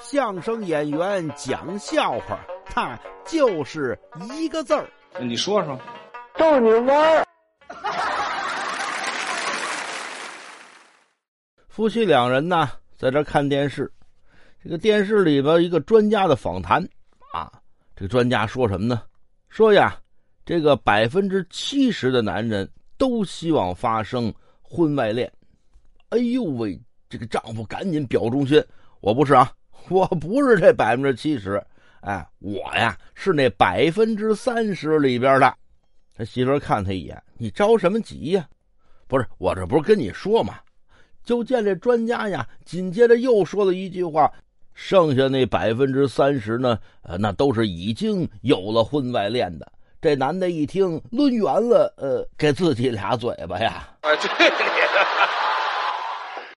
相声演员讲笑话，他就是一个字儿。你说说，逗你玩儿。夫妻两人呢，在这看电视。这个电视里边一个专家的访谈啊，这个专家说什么呢？说呀，这个百分之七十的男人都希望发生婚外恋。哎呦喂，这个丈夫赶紧表忠心，我不是啊，我不是这百分之七十，哎，我呀是那百分之三十里边的。他媳妇看他一眼，你着什么急呀？不是我这不是跟你说吗？就见这专家呀，紧接着又说了一句话。剩下那百分之三十呢？呃，那都是已经有了婚外恋的。这男的一听，抡圆了，呃，给自己俩嘴巴呀！哎，对你。